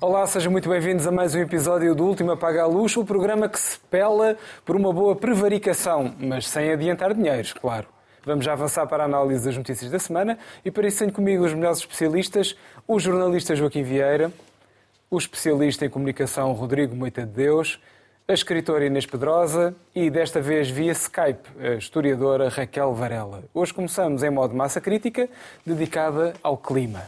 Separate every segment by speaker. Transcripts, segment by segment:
Speaker 1: Olá, sejam muito bem-vindos a mais um episódio do Último Apaga a Luz, o programa que se pela por uma boa prevaricação, mas sem adiantar dinheiros, claro. Vamos já avançar para a análise das notícias da semana e para isso tenho comigo os melhores especialistas, o jornalista Joaquim Vieira, o especialista em comunicação Rodrigo Moita de Deus, a escritora Inês Pedrosa e, desta vez via Skype, a historiadora Raquel Varela. Hoje começamos em modo massa crítica, dedicada ao clima.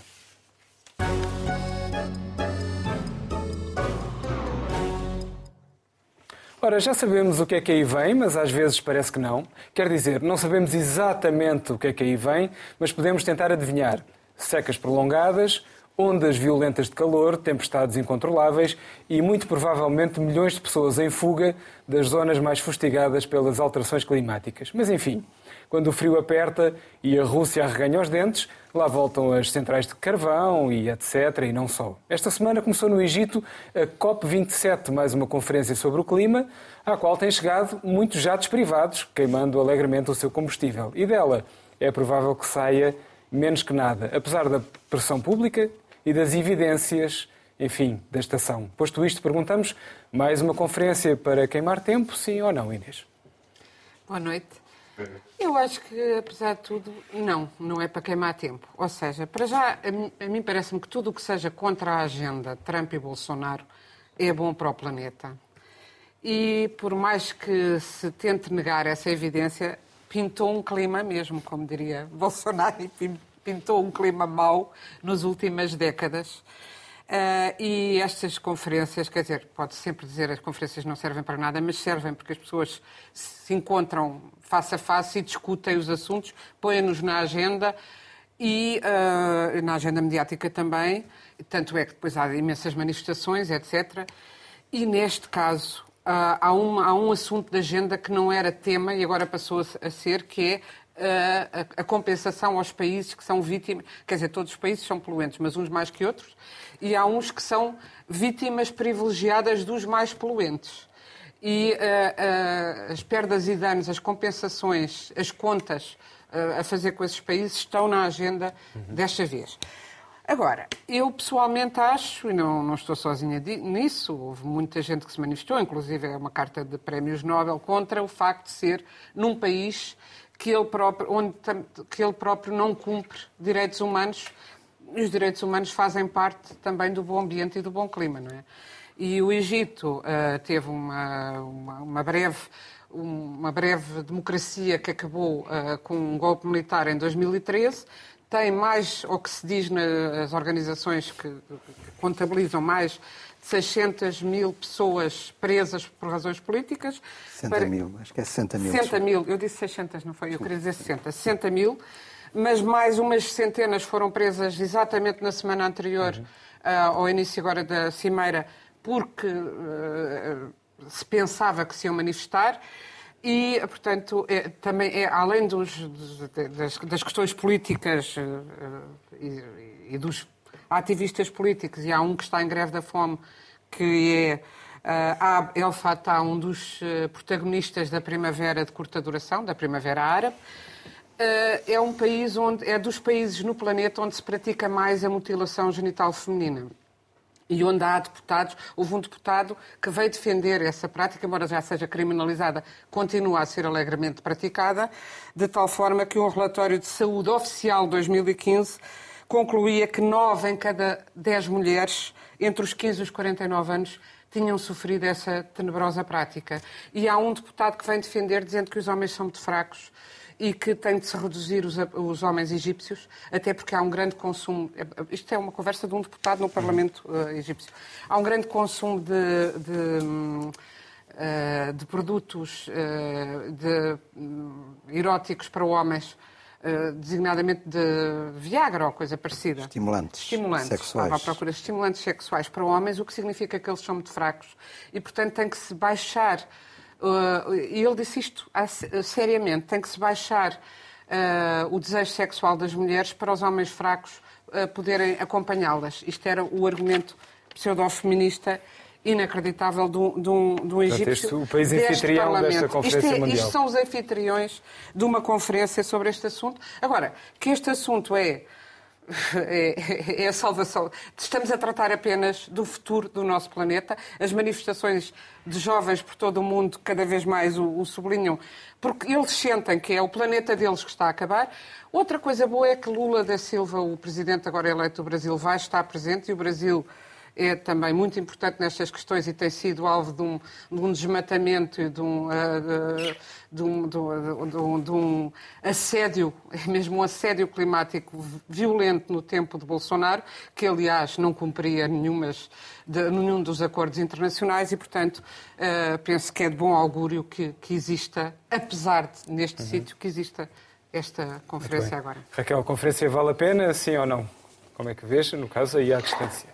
Speaker 1: Ora, já sabemos o que é que aí vem, mas às vezes parece que não. Quer dizer, não sabemos exatamente o que é que aí vem, mas podemos tentar adivinhar. Secas prolongadas, ondas violentas de calor, tempestades incontroláveis e, muito provavelmente, milhões de pessoas em fuga das zonas mais fustigadas pelas alterações climáticas. Mas, enfim, quando o frio aperta e a Rússia arreganha os dentes, lá voltam as centrais de carvão e etc. e não só. Esta semana começou no Egito a COP27, mais uma conferência sobre o clima, à qual têm chegado muitos jatos privados, queimando alegremente o seu combustível. E dela é provável que saia menos que nada, apesar da pressão pública e das evidências, enfim, da estação. Posto isto, perguntamos mais uma conferência para queimar tempo, sim ou não, Inês?
Speaker 2: Boa noite. Eu acho que, apesar de tudo, não, não é para queimar tempo. Ou seja, para já, a mim parece-me que tudo o que seja contra a agenda Trump e Bolsonaro é bom para o planeta. E por mais que se tente negar essa evidência, pintou um clima mesmo, como diria Bolsonaro, pintou um clima mau nas últimas décadas. Uh, e estas conferências, quer dizer, pode sempre dizer as conferências não servem para nada, mas servem porque as pessoas se encontram face a face e discutem os assuntos, põem-nos na agenda e uh, na agenda mediática também. Tanto é que depois há imensas manifestações, etc. E neste caso uh, há, um, há um assunto da agenda que não era tema e agora passou a ser, que é a, compensação aos países que são vítimas, quer dizer, todos os países são poluentes, mas uns mais que outros, e há uns que são vítimas privilegiadas dos mais poluentes. E uh, uh, as perdas e danos, as compensações, as contas uh, a fazer com esses países estão na agenda uhum. desta vez. Agora, eu pessoalmente acho, e não, não estou sozinha nisso, houve muita gente que se manifestou, inclusive é uma carta de prémios Nobel, contra o facto de ser num país que ele próprio, onde que ele próprio não cumpre direitos humanos. E os direitos humanos fazem parte também do bom ambiente e do bom clima, não é? E o Egito uh, teve uma, uma, uma, breve, uma breve democracia que acabou uh, com um golpe militar em 2013. Tem mais, ou que se diz nas organizações que, que contabilizam mais 600 mil pessoas presas por razões políticas.
Speaker 3: 60 para... mil, acho que é 60 mil.
Speaker 2: 60 mil, eu disse 600, não foi? Eu queria dizer 60. 60 mil, mas mais umas centenas foram presas exatamente na semana anterior, uhum. uh, ao início agora da Cimeira, porque uh, se pensava que se iam manifestar. E, portanto, é, também é, além dos, das, das, questões políticas uh, e, e dos ativistas políticos, e há um que está em greve da fome, que é uh, El Fattah, um dos uh, protagonistas da primavera de curta duração, da primavera árabe. Uh, é um país onde é dos países no planeta onde se pratica mais a mutilação genital feminina. E onde há deputados, houve um deputado que veio defender essa prática, embora já seja criminalizada, continua a ser alegremente praticada, de tal forma que um relatório de saúde oficial de 2015 concluía que nove em cada dez mulheres entre os 15 e os 49 anos tinham sofrido essa tenebrosa prática. E há um deputado que vem defender dizendo que os homens são muito fracos e que tem de se reduzir os, os, homens egípcios, até porque há um grande consumo. Isto é uma conversa de um deputado no Parlamento uh, egípcio. Há um grande consumo de, de, uh, de produtos uh, de, um, eróticos para homens eh, designadamente de Viagra ou coisa parecida.
Speaker 3: Estimulantes,
Speaker 2: estimulantes
Speaker 3: sexuais. Estava
Speaker 2: à procura de estimulantes sexuais para homens, o que significa que eles são muito fracos e, portanto, tem que se baixar. Uh, e ele disse isto seriamente: tem que se baixar uh, o desejo sexual das mulheres para os homens fracos poderem acompanhá-las. Isto era o argumento pseudo-feminista inacreditável de um, de um, de um egípcio.
Speaker 1: Este, o país anfitrião desta Conferência
Speaker 2: isto é,
Speaker 1: Mundial.
Speaker 2: Isto são os anfitriões de uma conferência sobre este assunto. Agora, que este assunto é é, é, a salvação. Estamos a tratar apenas do futuro do nosso planeta. As manifestações de jovens por todo o mundo cada vez mais o, o, sublinham, porque eles sentem que é o planeta deles que está a acabar. Outra coisa boa é que Lula da Silva, o presidente agora eleito do Brasil, vai estar presente e o Brasil é também muito importante nestas questões e tem sido alvo de um, de um desmatamento e de um, uh, de, um, de, um, assédio, mesmo um assédio climático violento no tempo de Bolsonaro, que aliás não cumpria nenhumas, nenhum dos acordos internacionais e, portanto, uh, penso que é de bom augúrio que, que exista, apesar de, neste uhum. sítio, que exista esta conferência agora.
Speaker 1: Raquel, a conferência vale a pena, sim ou não? Como é que vês, no caso, aí à distância?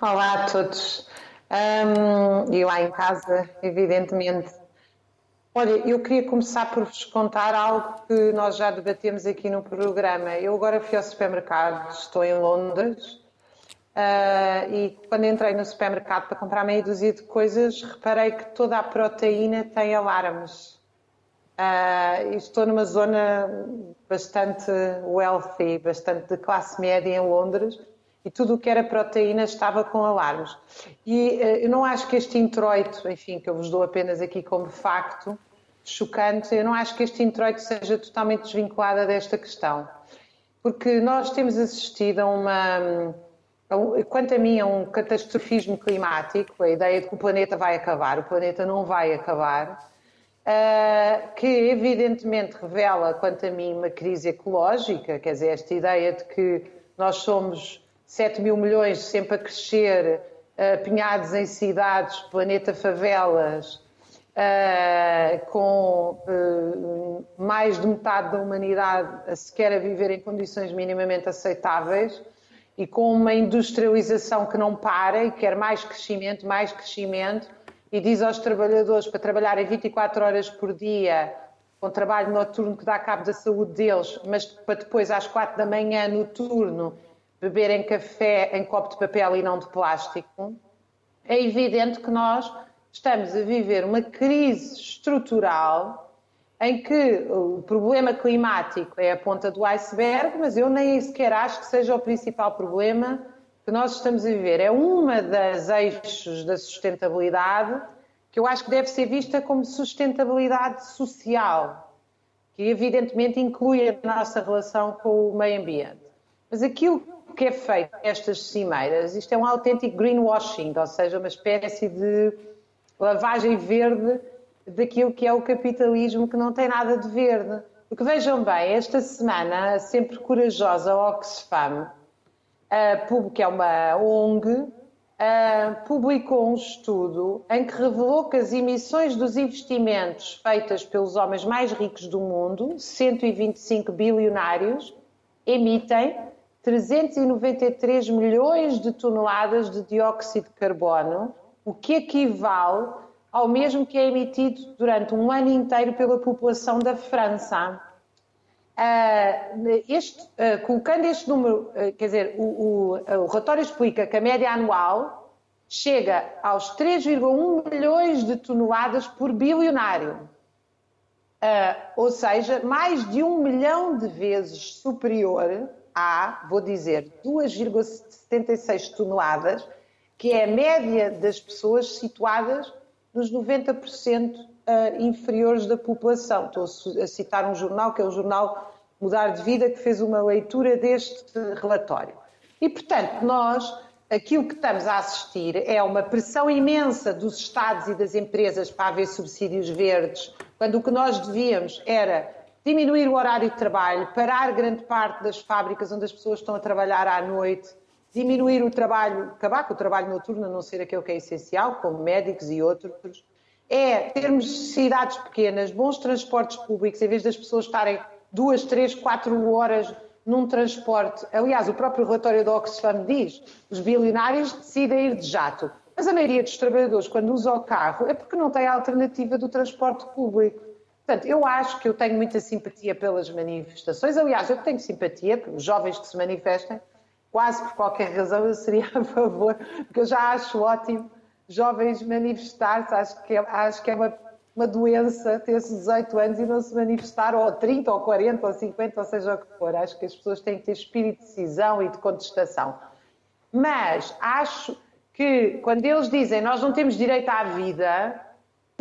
Speaker 4: Olá a todos. Um, eu lá em casa, evidentemente. Olha, eu queria começar por vos contar algo que nós já debatemos aqui no programa. Eu agora fui ao supermercado, estou em Londres, uh, e quando entrei no supermercado para comprar meia dúzia de coisas, reparei que toda a proteína tem alarmes. Uh, estou numa zona bastante wealthy, bastante de classe média em Londres, e tudo o que era proteína estava com alarmes. E uh, eu não acho que este introito, enfim, que eu vos dou apenas aqui como facto chocante, eu não acho que este introito seja totalmente desvinculado desta questão. Porque nós temos assistido a uma. Quanto a mim, a um catastrofismo climático, a ideia de que o planeta vai acabar, o planeta não vai acabar, uh, que evidentemente revela, quanto a mim, uma crise ecológica, quer dizer, esta ideia de que nós somos 7 mil milhões sempre a crescer, uh, apinhados em cidades, planeta favelas, uh, com uh, mais de metade da humanidade a sequer a viver em condições minimamente aceitáveis e com uma industrialização que não para e quer mais crescimento, mais crescimento, e diz aos trabalhadores para trabalharem 24 horas por dia, com trabalho noturno que dá cabo da saúde deles, mas para depois às 4 da manhã no turno beberem café em copo de papel e não de plástico, é evidente que nós estamos a viver uma crise estrutural em que o problema climático é a ponta do iceberg, mas eu nem sequer acho que seja o principal problema que nós estamos a viver. É uma das eixos da sustentabilidade que eu acho que deve ser vista como sustentabilidade social, que evidentemente inclui a nossa relação com o meio ambiente. Mas aquilo que é feito nestas cimeiras, isto é um autêntico greenwashing, ou seja, uma espécie de lavagem verde daquilo que é o capitalismo que não tem nada de verde. Porque vejam bem, esta semana, a sempre corajosa Oxfam, que é uma ONG, publicou um estudo em que revelou que as emissões dos investimentos feitas pelos homens mais ricos do mundo, 125 bilionários, emitem 393 milhões de toneladas de dióxido de carbono, o que equivale ao mesmo que é emitido durante um ano inteiro pela população da França. Uh, este, uh, colocando este número, uh, quer dizer, o, o, o, relatório explica que a média anual chega aos 3,1 milhões de toneladas por bilionário. ou seja, mais de um milhão de vezes superior há, vou dizer, 2,76 toneladas, que é a média das pessoas situadas nos 90% eh, inferiores da população. Estou a citar um jornal, que é o jornal Mudar de Vida, que fez uma leitura deste relatório. E, portanto, nós, aquilo que estamos a assistir é uma pressão imensa dos Estados e das empresas para haver subsídios verdes, quando o que nós devíamos era diminuir o horário de trabalho, parar grande parte das fábricas onde as pessoas estão a trabalhar à noite, diminuir o trabalho, acabar com o trabalho noturno, a não ser aquele que é essencial, como médicos e outros, é termos cidades pequenas, bons transportes públicos, em vez das pessoas estarem duas, três, quatro horas num transporte. Aliás, o próprio relatório da Oxfam diz os bilionários decidem ir de jato. Mas a maioria dos trabalhadores, quando usa o carro, é porque não tem a alternativa do transporte público. Portanto, eu acho que eu tenho muita simpatia pelas manifestações. Aliás, eu tenho simpatia pelos jovens que se manifestem, quase por qualquer razão eu seria a favor, porque eu já acho ótimo jovens manifestar-se, acho que é, acho que é uma, uma doença ter-se 18 anos e não se manifestar, ou 30, ou 40, ou 50, ou seja o que for. Acho que as pessoas têm que ter espírito de decisão e de contestação. Mas acho que quando eles dizem nós não temos direito à vida,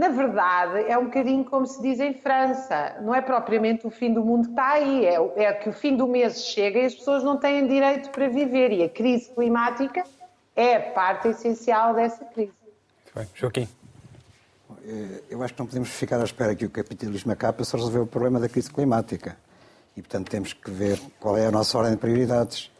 Speaker 4: na verdade é um bocadinho como se diz em França. Não é propriamente o fim do mundo que está aí, é, é que o fim do mês chega e as pessoas não têm direito para viver. E a crise climática é parte essencial dessa crise.
Speaker 1: Bem, Joaquim.
Speaker 3: Eu acho que não podemos ficar à espera que o capitalismo acabe para resolver o problema da crise climática. E, portanto, temos que ver qual é a nossa ordem de prioridades.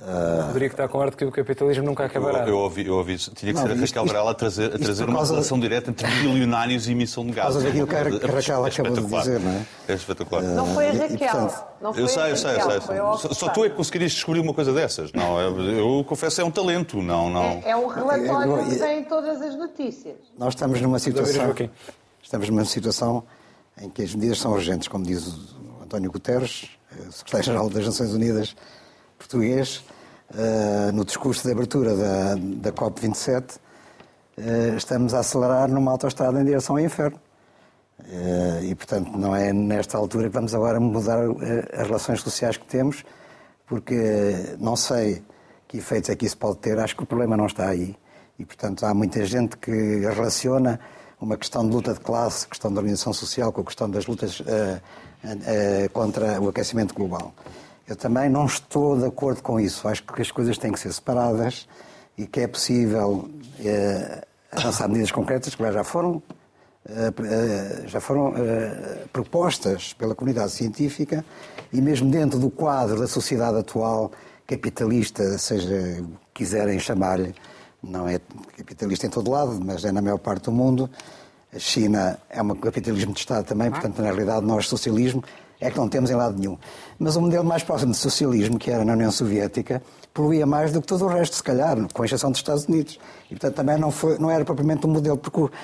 Speaker 1: Uh... Rodrigo está com a que o capitalismo nunca acabará.
Speaker 5: Eu, eu, ouvi, eu ouvi, tinha que não, ser a Raquel Varela a trazer, a trazer uma relação de... direta entre bilionários e emissão de gases.
Speaker 3: Por causa daquilo que a Raquel é acabou de dizer, não é?
Speaker 5: É espetacular.
Speaker 4: Não foi a Raquel. E, portanto, não foi
Speaker 5: eu sei, eu sei, eu sei. Só, só tu é que conseguirias descobrir uma coisa dessas. Não, eu, eu confesso, é um talento. Não, não...
Speaker 4: É, é um relatório que tem todas as notícias.
Speaker 3: Nós estamos numa situação. Estamos numa situação em que as medidas são urgentes, como diz o António Guterres, secretário-geral das Nações Unidas português uh, no discurso de abertura da, da COP27, uh, eh, estamos a acelerar numa autoestrada em direção ao inferno. Uh, e, portanto, não é nesta altura que vamos agora mudar as relações sociais que temos, porque não sei que efeitos é que isso pode ter, acho que o problema não está aí. E, portanto, há muita gente que relaciona uma questão de luta de classe, questão da organização social, com a questão das lutas uh, uh, contra o aquecimento global. Eu também não estou de acordo com isso. Acho que as coisas têm que ser separadas e que é possível eh, avançar medidas concretas que já foram, eh, eh, já foram eh, propostas pela comunidade científica e mesmo dentro do quadro da sociedade atual capitalista, seja quiserem chamar-lhe, não é capitalista em todo lado, mas é na maior parte do mundo. A China é um capitalismo de Estado também, portanto, na realidade, nós, socialismo, é que não temos em lado nenhum. Mas o modelo mais próximo de socialismo, que era na União Soviética, poluía mais do que todo o resto, se calhar, com exceção dos Estados Unidos. E, portanto, também não, foi, não era propriamente um modelo, porque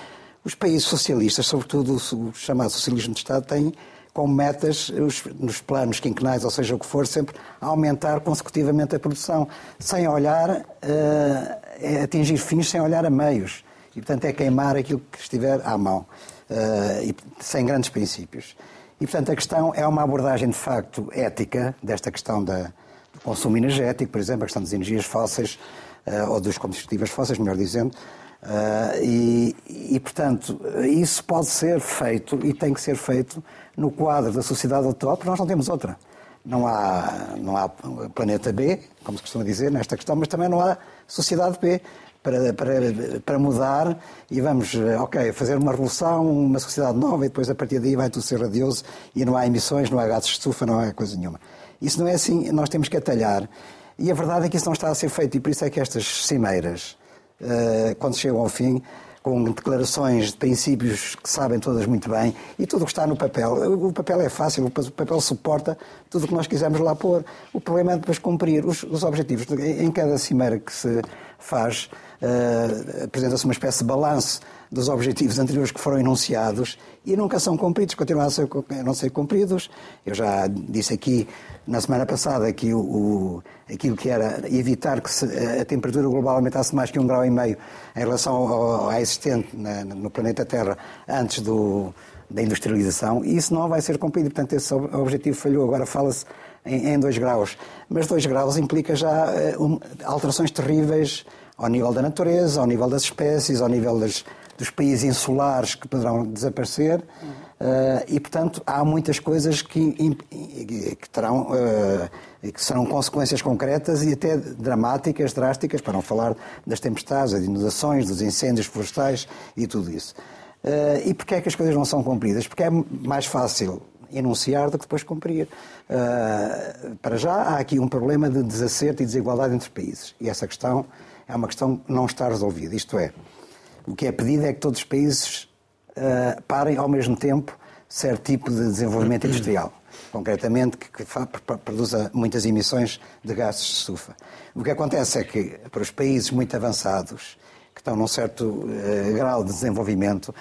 Speaker 3: os países socialistas, sobretudo o chamado socialismo de Estado, têm como metas os, nos planos quinquenais, ou seja, o que for, sempre aumentar consecutivamente a produção, sem olhar, uh, atingir fins sem olhar a meios. E, portanto, é queimar aquilo que estiver à mão, uh, e, sem grandes princípios. E, portanto, a questão é uma abordagem, de facto, ética desta questão da, do consumo energético, por exemplo, a questão das energias fósseis, uh, ou dos combustíveis fósseis, melhor dizendo. Uh, e, e, portanto, isso pode ser feito e tem que ser feito no quadro da sociedade atual, porque nós não temos outra. Não há, não há planeta B, como se costuma dizer, nesta questão, mas também não há sociedade B para, para, para mudar e vamos, eh, ok, fazer uma revolução, uma sociedade nova e depois a partir daí vai tudo ser radioso e não há emissões, não há gases de estufa, não há coisa nenhuma. Isso não é assim, nós temos que atalhar. E a verdade é que isso não está a ser feito e por isso é que estas cimeiras, eh, quando chegam ao fim, com declarações de princípios que sabem todas muito bem e tudo o que está no papel. O papel é fácil, o papel suporta tudo o que nós quisermos lá pôr. O problema é depois cumprir os, os objetivos. Em cada cimeira que se faz, uh, apresenta-se uma espécie de balanço dos objetivos anteriores que foram enunciados e nunca são cumpridos, continuam a, ser, a não ser cumpridos. Eu já disse aqui na semana passada que o, o, aquilo que era evitar que se, a temperatura global aumentasse mais que um grau e meio em relação ao, ao existente na, no planeta Terra antes do, da industrialização, e isso não vai ser cumprido. Portanto, esse objetivo falhou. Agora fala-se em 2 graus. Mas 2 graus implica já uh, um, alterações terríveis ao nível da natureza, ao nível das espécies, ao nível das, dos países insulares que poderão desaparecer. Uh, e, portanto, há muitas coisas que, que, terão, uh, que serão consequências concretas e até dramáticas, drásticas, para não falar das tempestades, das inundações, dos incêndios florestais e tudo isso. E porquê é que as coisas não são cumpridas? Porque é mais fácil enunciar do que depois cumprir. Uh, para já, há aqui um problema de desacerto e desigualdade entre países. E essa questão é uma questão que não está resolvida. Isto é, o que é pedido é que todos os países uh, parem ao mesmo tempo certo tipo de desenvolvimento industrial. Concretamente, que, que produza muitas emissões de gases de estufa. O que acontece é que, para os países muito avançados, que estão num certo uh, grau de desenvolvimento,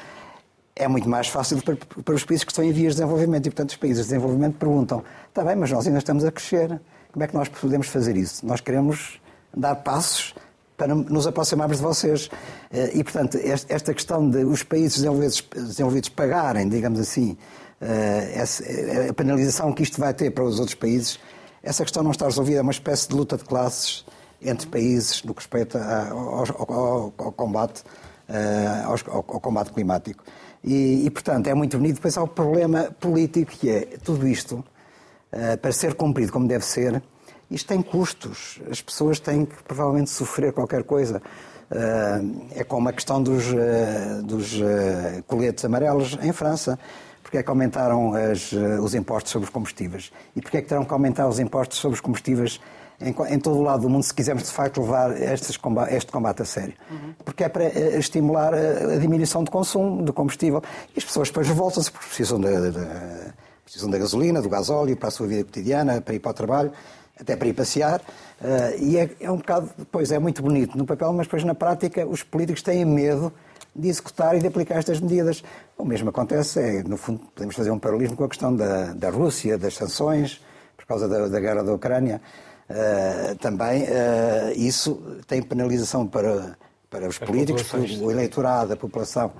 Speaker 3: é muito mais fácil para, para, os países que estão em vias de desenvolvimento. E, portanto, os países de desenvolvimento perguntam: está bem, mas nós ainda estamos a crescer. Como é que nós podemos fazer isso? Nós queremos dar passos para nos aproximarmos de vocês. Eh, e, portanto, esta questão de os países desenvolvidos, desenvolvidos pagarem, digamos assim, eh, a penalização que isto vai ter para os outros países, essa questão não está resolvida. É uma espécie de luta de classes entre países no que respeita ao, ao, ao combate, eh, ao, ao, combate climático. E, e, portanto, é muito bonito. Depois há o problema político, que é tudo isto, para ser cumprido como deve ser, isto tem custos. As pessoas têm que provavelmente sofrer qualquer coisa. É como a questão dos, dos coletes amarelos em França. Porque é que aumentaram as, os impostos sobre os combustíveis? E porque é que terão que aumentar os impostos sobre os combustíveis em, em, todo o lado do mundo, se quisermos de facto levar estes, este combate a sério. Uhum. Porque é para eh, estimular a, diminuição de consumo de combustível. E as pessoas depois voltam-se porque precisam da, precisam da gasolina, do gasóleo para a sua vida cotidiana, para ir para o trabalho até para ir passear, uh, e é, é, um bocado, depois é muito bonito no papel, mas depois na prática os políticos têm medo de executar e de aplicar estas medidas. O mesmo acontece, é, no fundo, podemos fazer um paralelismo com a questão da, da Rússia, das sanções, por causa da, da guerra da Ucrânia. Uh, também uh, isso tem penalização para, para os políticos, o eleitorado, a população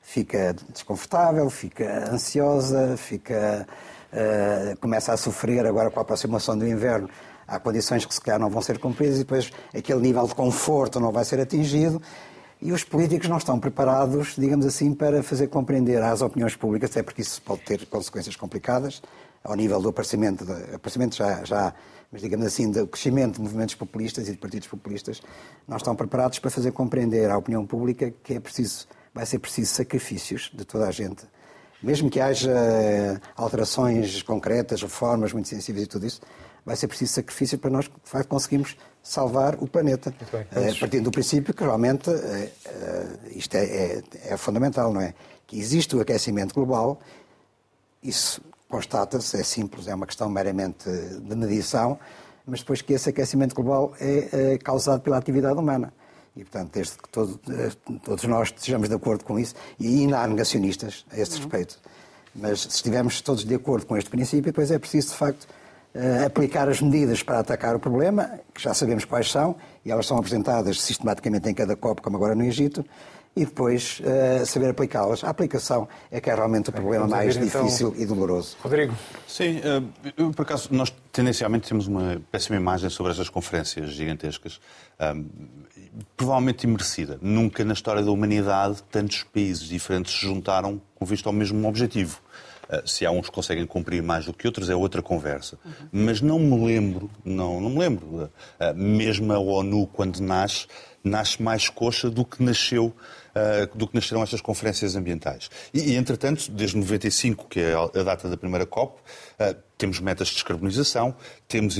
Speaker 3: fica desconfortável, fica ansiosa, fica uh, começa a sofrer agora com a aproximação do inverno. Há condições que se calhar não vão ser cumpridas e depois aquele nível de conforto não vai ser atingido. E os políticos não estão preparados, digamos assim, para fazer compreender às opiniões públicas, até porque isso pode ter consequências complicadas, ao nível do aparecimento, aparecimento já, já, mas digamos assim, do crescimento de movimentos populistas e de partidos populistas, não estão preparados para fazer compreender à opinião pública que é preciso, vai ser preciso sacrifícios de toda a gente mesmo que haja eh, alterações concretas, reformas muito sensíveis e tudo isso, vai ser preciso sacrifício para nós conseguirmos salvar o planeta. É, partindo do princípio que realmente é, isto é, é, é, fundamental, não é? Que existe o aquecimento global, isso constata-se, é simples, é uma questão meramente de medição, mas depois que esse aquecimento global é causado pela atividade humana. E, portanto, desde que todo, todos nós estejamos de acordo com isso, e ainda há negacionistas a este uhum. respeito, mas se estivermos todos de acordo com este princípio, depois é preciso, de facto, eh, aplicar as medidas para atacar o problema, que já sabemos quais são, e elas são apresentadas sistematicamente em cada COP, como agora no Egito, e depois uh, saber aplicá-las. A aplicação é que é realmente o problema Vamos mais então... difícil e doloroso.
Speaker 1: Rodrigo.
Speaker 5: Sim, uh, eu, por acaso, nós tendencialmente temos uma péssima imagem sobre estas conferências gigantescas. Um, provavelmente imerecida. Nunca na história da humanidade tantos países diferentes se juntaram com visto ao mesmo objetivo. Uh, se há uns que conseguem cumprir mais do que outros, é outra conversa. Uhum. Mas não me lembro, não, não me lembro, uh, mesmo a ONU, quando nasce, nasce mais coxa do que nasceu uh, do que nasceram estas conferências ambientais. E, entretanto, desde 95, que é a data da primeira COP, uh, temos metas de descarbonização, temos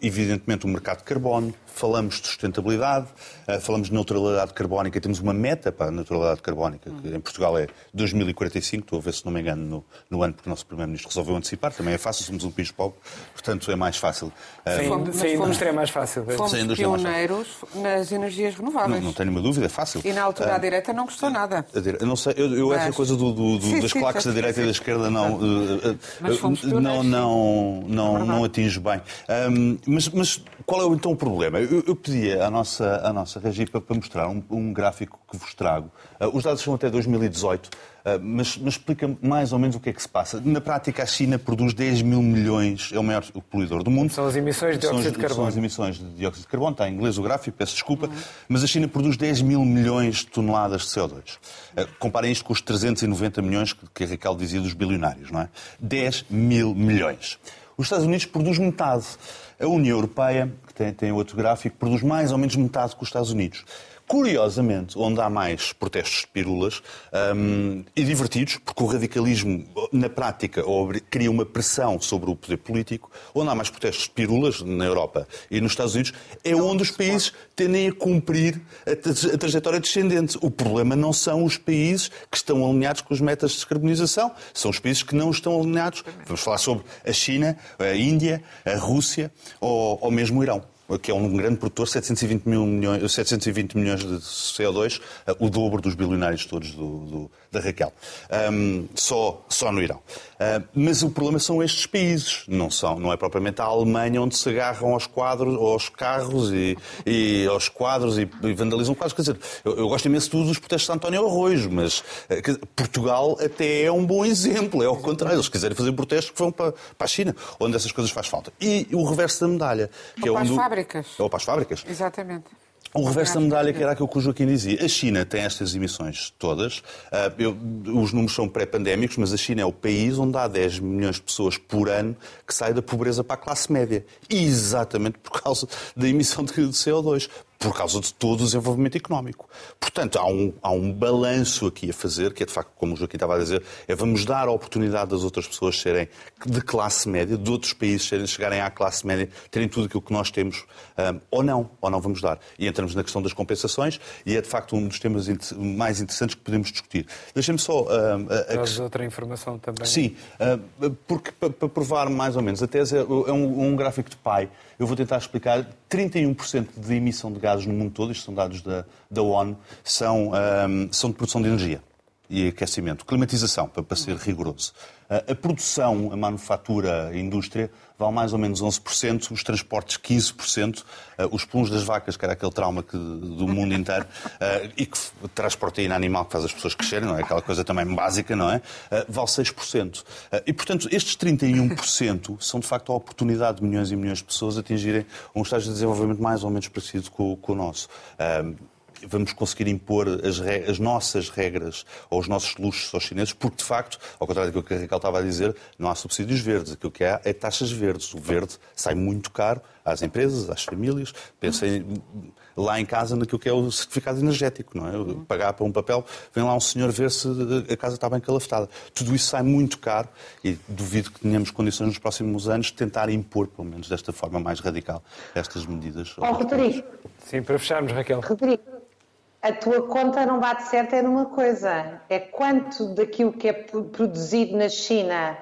Speaker 5: evidentemente o um mercado de carbono, falamos de sustentabilidade, uh, falamos de neutralidade carbónica, temos uma meta para a neutralidade carbónica, que em Portugal é 2045, estou a ver se não me engano no, no ano porque o nosso Primeiro-Ministro resolveu antecipar, também é fácil, somos um país pobre, portanto é mais fácil.
Speaker 1: Sim, fomos, sem indústria é mais fácil.
Speaker 2: Fomos sem pioneiros nas energias renováveis.
Speaker 5: Não, não tenho nenhuma dúvida, é fácil.
Speaker 2: E na altura uh, a direita não gostou nada.
Speaker 5: Eu não sei, eu, eu Mas... essa coisa do, do, do sim, das sim, claques sim, da direita e da esquerda não, não, não, não, é não atinge bem. Um, mas, mas qual é então o problema? Eu, eu pedi à nossa, à nossa Regipa para mostrar um, um gráfico que vos trago. Uh, os dados são até 2018. Uh, mas, mas explica mais ou menos o que é que se passa. Na prática, a China produz 10 mil milhões, é o maior poluidor do mundo.
Speaker 1: São as emissões de dióxido
Speaker 5: de
Speaker 1: carbono.
Speaker 5: São as emissões de dióxido de carbono, está em inglês o gráfico, peço desculpa, uhum. mas a China produz 10 mil milhões de toneladas de CO2. Uh, comparem isto com os 390 milhões que, que a Raquel dizia dos bilionários, não é? 10 mil milhões. Os Estados Unidos produzem metade. A União Europeia, que tem, tem outro gráfico, produz mais ou menos metade que os Estados Unidos. Curiosamente, onde há mais protestos de pílulas um, e divertidos, porque o radicalismo, na prática, cria uma pressão sobre o poder político, onde há mais protestos de pílulas, na Europa e nos Estados Unidos, é onde os países tendem a cumprir a, trajetória descendente. O problema não são os países que estão alinhados com as metas de descarbonização, são os países que não estão alinhados. Vamos falar sobre a China, a Índia, a Rússia ou, ou mesmo o Irão. Que é um grande produtor, 720, mil milhões, 720 milhões de CO2, o dobro dos bilionários todos do, do, da Raquel. Um, só, só no Irão. Uh, mas o problema são estes países, não, são, não é propriamente a Alemanha onde se agarram aos quadros, aos carros e, e aos quadros e, e, vandalizam quadros. Quer dizer, eu, eu gosto imenso dos protestos de António Arrojo, mas uh, Portugal até é um bom exemplo, é ao contrário. Eles quiserem fazer protestos que vão para, para a China, onde essas coisas faz falta. E o reverso da medalha.
Speaker 2: Que é as fábricas.
Speaker 5: Ou para as fábricas.
Speaker 2: Exatamente.
Speaker 5: O reverso da medalha, que era aquilo que o Joaquim dizia. A China tem estas emissões todas. Ah, eu, os números são pré-pandémicos, mas a China é o país onde há 10 milhões de pessoas por ano que saem da pobreza para a classe média. Exatamente por causa da emissão de CO2 por causa de todo o desenvolvimento económico. Portanto, há um, há um balanço aqui a fazer, que é de facto, como o Joaquim estava a dizer, é vamos dar a oportunidade das outras pessoas serem de classe média, de outros países serem, chegarem à classe média, terem tudo aquilo que nós temos, um, ou não, ou não vamos dar. E entramos na questão das compensações, e é de facto um dos temas mais interessantes que podemos discutir. Deixem-me só. Um,
Speaker 1: a... a... outra informação também.
Speaker 5: Sim, um, porque para provar mais ou menos, a tese é, é um, um gráfico de pai eu vou tentar explicar. 31% de emissão de gases no mundo todo, isto são dados da, da ONU, são, um, são de produção de energia e aquecimento. Climatização, para, ser rigoroso. A produção, a manufatura, a indústria vale mais ou menos 11%, os transportes 15%, os pulos das vacas, que era aquele trauma que, do mundo inteiro, e que traz proteína animal que faz as pessoas crescerem, não é? Aquela coisa também básica, não é? Vale 6%. E, portanto, estes 31% são, de facto, a oportunidade de milhões e milhões de pessoas atingirem um estágio de desenvolvimento mais ou menos parecido com, com o nosso vamos conseguir impor as, as, nossas regras ou os nossos luxos aos chineses, porque de facto, ao contrário do que a Raquel estava a dizer, não há subsídios verdes. Aquilo que há é taxas verdes. O verde sai muito caro às empresas, às famílias. Pensem lá em casa naquilo que é o certificado energético, não é? Pagar para um papel, vem lá um senhor ver se a casa está bem calafetada. Tudo isso sai muito caro e duvido que tenhamos condições nos próximos anos de tentar impor, pelo menos desta forma mais radical, estas medidas.
Speaker 4: Oh, Rodrigo.
Speaker 1: Sim, para fecharmos, Raquel.
Speaker 4: Rodrigo, a tua conta não bate certo é numa coisa. É quanto daquilo que é produzido na China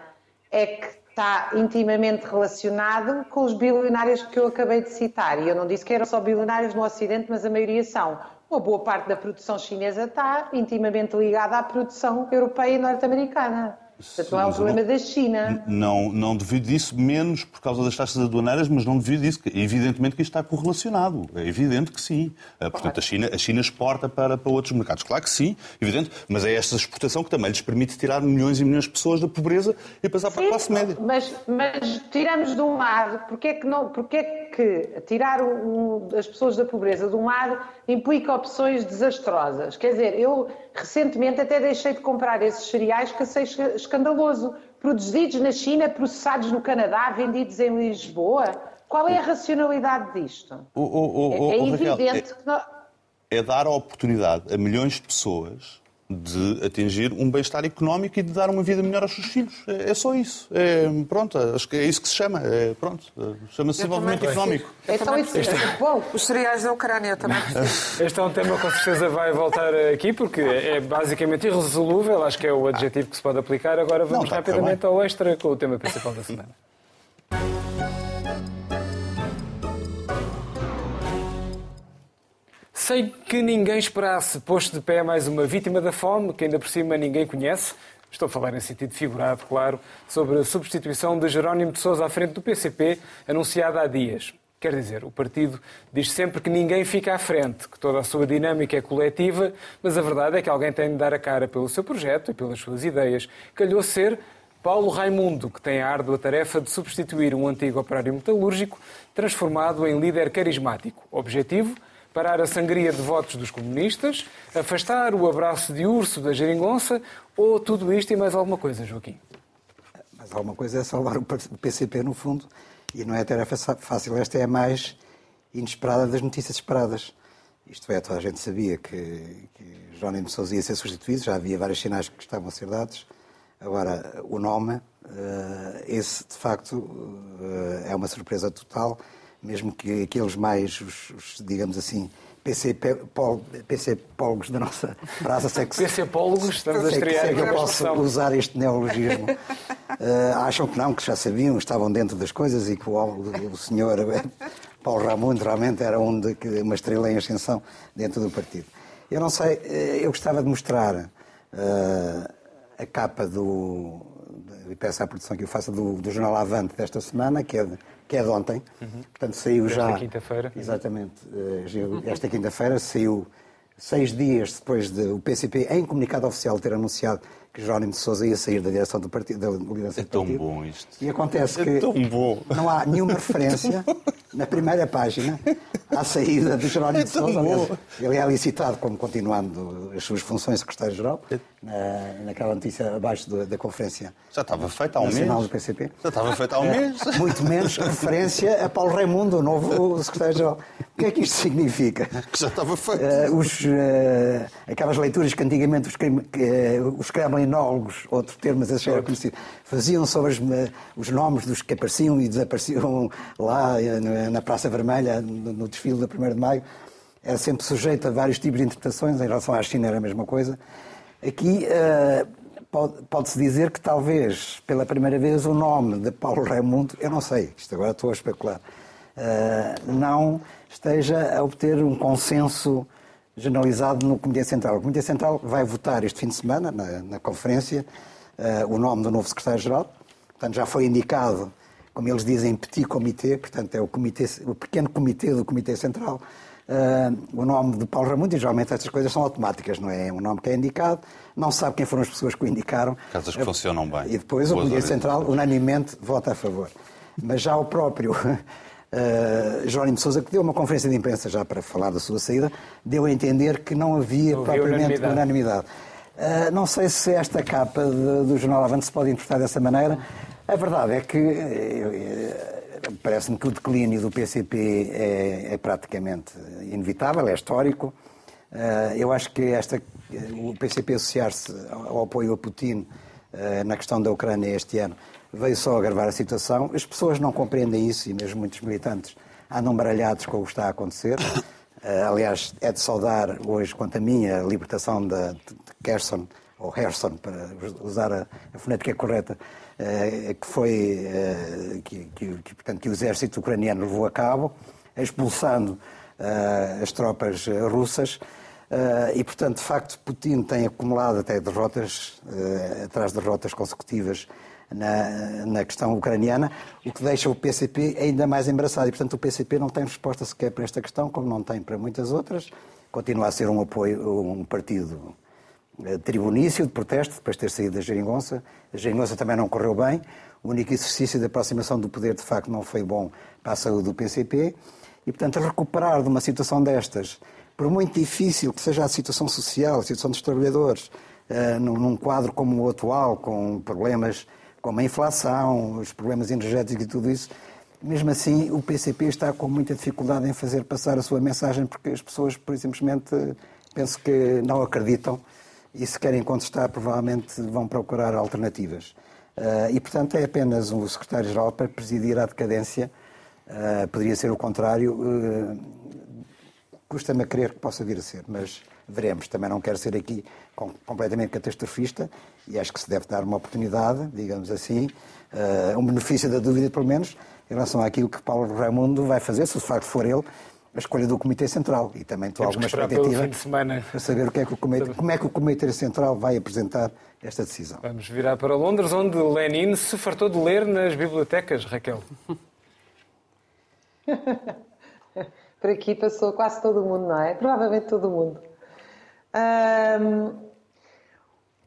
Speaker 4: é que está intimamente relacionado com os bilionários que eu acabei de citar. E eu não disse que eram só bilionários no Ocidente, mas a maioria são. Uma boa parte da produção chinesa está intimamente ligada à produção europeia e norte-americana. Portanto, não é um problema da China.
Speaker 5: Não, não devido disso, menos por causa das taxas aduaneiras, mas não devido disso. Evidentemente que isto está correlacionado. É evidente que sim. Ah, portanto, a China, a China exporta para, para outros mercados. Claro que sim, evidente. Mas é esta exportação que também lhes permite tirar milhões e milhões de pessoas da pobreza e passar sim, para a classe média.
Speaker 4: Mas, mas tiramos de um lado, porque é que, não, porque é que tirar um, as pessoas da pobreza de um lado implica opções desastrosas? Quer dizer, eu recentemente até deixei de comprar esses cereais que achei escandaloso. Produzidos na China, processados no Canadá, vendidos em Lisboa. Qual é a racionalidade disto?
Speaker 5: O, o, o, é, é evidente Raquel, é, que. Não... É dar a oportunidade a milhões de pessoas de atingir um bem-estar económico e de dar uma vida melhor aos seus filhos. É, é só isso. É, pronto, acho que é isso que se chama. É, pronto, chama-se desenvolvimento económico.
Speaker 2: Então isso é bom. Os cereais da Ucrânia também.
Speaker 1: Este é um tema que com certeza vai voltar aqui, porque é basicamente irresolúvel, acho que é o adjetivo que se pode aplicar. Agora vamos Não, tá, rapidamente ao extra com o tema principal da semana. Sem que ninguém esperasse, posto de pé mais uma vítima da fome, que ainda por cima ninguém conhece. Estou a falar em sentido figurado, claro, sobre a substituição de Jerónimo de Sousa à frente do PCP, anunciada há dias. Quer dizer, o partido diz sempre que ninguém fica à frente, que toda a sua dinâmica é coletiva, mas a verdade é que alguém tem de dar a cara pelo seu projeto e pelas suas ideias. Calhou ser Paulo Raimundo, que tem a árdua tarefa de substituir um antigo operário metalúrgico transformado em líder carismático. Objetivo? Parar a sangria de votos dos comunistas, afastar o abraço de urso da geringonça ou tudo isto e mais alguma coisa, Joaquim?
Speaker 3: Mais alguma coisa é salvar o PCP, no fundo, e não é tarefa fácil. Esta é a mais inesperada das notícias esperadas. Isto é, toda a gente sabia que, que de Sousa ia ser substituído, já havia vários sinais que estavam a ser dados. Agora, o nome, eh, esse de facto eh, é uma surpresa total mesmo que aqueles mais, os, os, digamos assim, PC-pólogos da nossa praça sexual.
Speaker 1: PC-pólogos, estamos a estrear.
Speaker 3: Sei que eu posso usar este neologismo. uh, acham que não, que já sabiam, estavam dentro das coisas e que o, o senhor Paulo Raimundo realmente era um de, uma estrela em ascensão dentro do partido. Eu não sei, eh, eu gostava de mostrar uh, a capa do. E peço à produção que eu faça do, do Jornal Avante desta semana, que é de, que é de ontem. Uhum. Portanto, saiu já.
Speaker 1: Esta quinta-feira.
Speaker 3: Exatamente. Esta quinta-feira saiu seis dias depois do de PCP, em comunicado oficial, ter anunciado que Jerónimo de Sousa ia sair da direção do partido, da liderança
Speaker 5: é
Speaker 3: do partido.
Speaker 5: É tão bom isto.
Speaker 3: E acontece
Speaker 5: é
Speaker 3: que
Speaker 5: tão bom.
Speaker 3: não há nenhuma referência na primeira página à saída de Jerónimo
Speaker 5: é
Speaker 3: de Sousa. Ele é licitado como continuando as suas funções de secretário-geral, na, naquela notícia abaixo da, da conferência.
Speaker 5: Já estava feita há um mês.
Speaker 3: do PCP.
Speaker 5: Já estava feita há um mês.
Speaker 3: Muito menos referência a Paulo Raimundo, o novo secretário-geral. O que é que isto significa?
Speaker 5: Que já estava feito.
Speaker 3: Uh, os, uh, aquelas leituras que antigamente os, uh, os kremlinólogos, outro termo, mas esse já era conhecido, faziam sobre os, os, nomes dos que apareciam e desapareciam lá na Praça Vermelha, no, desfile do 1 de Maio, era sempre sujeito a vários tipos de interpretações, em relação à China era a mesma coisa. Aqui pode-se pode dizer que talvez, pela primeira vez, o nome de Paulo Raimundo, eu não sei, isto agora estou a especular, não esteja a obter um consenso generalizado no Comitê Central. O Comitê Central vai votar este fim de semana, na, na conferência, uh, o nome do novo secretário-geral. Portanto, já foi indicado, como eles dizem, petit comité, portanto, é o, comitê, o pequeno comitê do Comitê Central, uh, o nome de Paulo Raimundo, e geralmente estas coisas são automáticas, não é? É um nome que é indicado, não se sabe quem foram as pessoas que o indicaram.
Speaker 5: Casas que funcionam bem.
Speaker 3: E depois o Comitê Central, unanimemente, vota a favor. Mas já o próprio Uh, Jerónimo de Sousa, que deu uma conferência de imprensa já para falar da sua saída, deu a entender que não havia não propriamente unanimidade. unanimidade. Uh, não sei se esta capa de, do Jornal Avante se pode interpretar dessa maneira. A verdade é que uh, parece-me que o declínio do PCP é, é praticamente inevitável, é histórico. eu acho que esta, o PCP associar-se ao, ao apoio a Putin na questão da Ucrânia este ano veio só agravar a situação. As pessoas não compreendem isso e mesmo muitos militantes andam baralhados com o que está a acontecer. Uh, aliás, é de saudar hoje, quanto a mim, a libertação de, de Kherson, ou Herson, para usar a, a fonética correta, uh, que foi uh, que, que, que, portanto, que o exército ucraniano levou a cabo, expulsando as tropas russas. E, portanto, de facto, Putin tem acumulado até derrotas, atrás de derrotas consecutivas na, na questão ucraniana, o que deixa o PCP ainda mais embaraçado. E, portanto, o PCP não tem resposta sequer para esta questão, como não tem para muitas outras. Continua a ser um apoio, um partido eh, tribunício de protesto, depois de ter saído da Geringonça. A Geringonça também não correu bem. O único exercício de aproximação do poder, de facto, não foi bom para a saúde do PCP. E, portanto, recuperar de uma situação destas, por muito difícil que seja a situação social, a situação dos trabalhadores, uh, num quadro como o atual, com problemas como a inflação, os problemas energéticos e tudo isso, mesmo assim o PCP está com muita dificuldade em fazer passar a sua mensagem porque as pessoas, por simplesmente, penso que não acreditam e se querem contestar, provavelmente vão procurar alternativas. Uh, e, portanto, é apenas um secretário-geral para presidir a decadência. Uh, poderia ser o contrário. Custa-me a crer que possa vir a ser, mas veremos. Também não quero ser aqui completamente catastrofista e acho que se deve dar uma oportunidade, digamos assim, uh, um benefício da dúvida, pelo menos, em relação àquilo que Paulo Raimundo vai fazer, se de facto for ele a escolha do Comitê Central. E também estou alguma expectativa para saber o que é que o Comitê, como é que o Comitê Central vai apresentar esta decisão.
Speaker 1: Vamos virar para Londres, onde Lenin se fartou de ler nas bibliotecas, Raquel.
Speaker 4: Por aqui passou quase todo mundo, não é? Provavelmente todo mundo.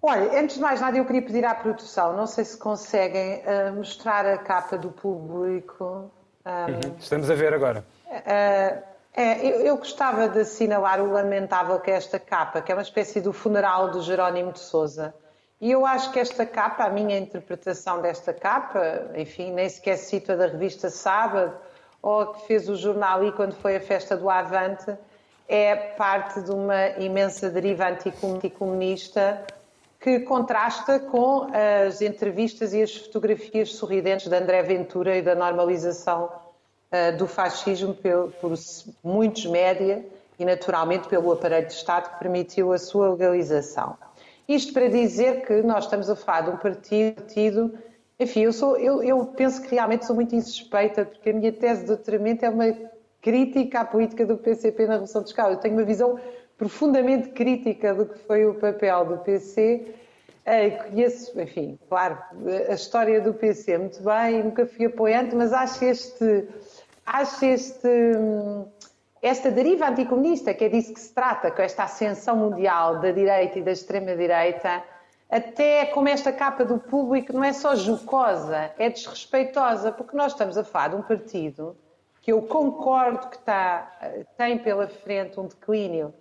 Speaker 4: olha, antes de mais nada, eu queria pedir à produção, não sei se conseguem uh, mostrar a capa do público.
Speaker 1: Uhum. Estamos a ver agora.
Speaker 4: Uh, é, eu, eu, gostava de assinalar o lamentável que é esta capa, que é uma espécie do funeral de Jerónimo de Souza. E eu acho que esta capa, a minha interpretação desta capa, enfim, nem sequer cito a da revista Sábado, ou que fez o jornal e quando foi a festa do Avante, é parte de uma imensa deriva anticomunista que contrasta com as entrevistas e as fotografias sorridentes de André Ventura e da normalização uh, do fascismo por, por muitos média e, naturalmente, pelo aparelho de Estado que permitiu a sua legalização. Isto para dizer que nós estamos a falar de um partido, enfim, eu, sou, eu, eu penso que realmente sou muito insuspeita, porque a minha tese de doutoramento é uma crítica à política do PCP na Revolução Fiscal. Eu tenho uma visão profundamente crítica do que foi o papel do PC. Eh, conheço, enfim, claro, a história do PC muito bem, nunca fui apoiante, mas acho este, acho este, esta deriva anticomunista, que é disso que se trata, com esta ascensão mundial da direita e da extrema-direita, até como esta capa do público não é só jocosa, é desrespeitosa, porque nós estamos a falar de um partido que eu concordo que está, tem pela frente um declínio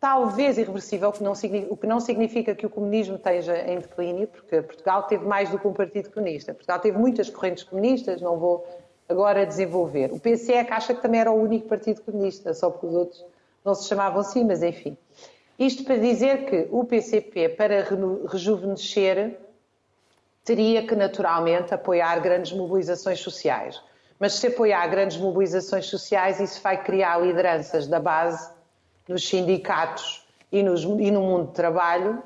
Speaker 4: talvez irreversível, o que, não, significa que o comunismo esteja em declínio, porque Portugal teve mais do que um partido comunista. Portugal teve muitas correntes comunistas, não vou agora desenvolver. O PCE é que acha que também era o único partido comunista, só porque os outros não se chamavam assim, mas enfim. Isto para dizer que o PCP, para rejuvenescer, teria que naturalmente apoiar grandes mobilizações sociais. Mas se apoiar grandes mobilizações sociais, isso vai criar lideranças da base nos sindicatos e, nos, e no mundo do trabalho,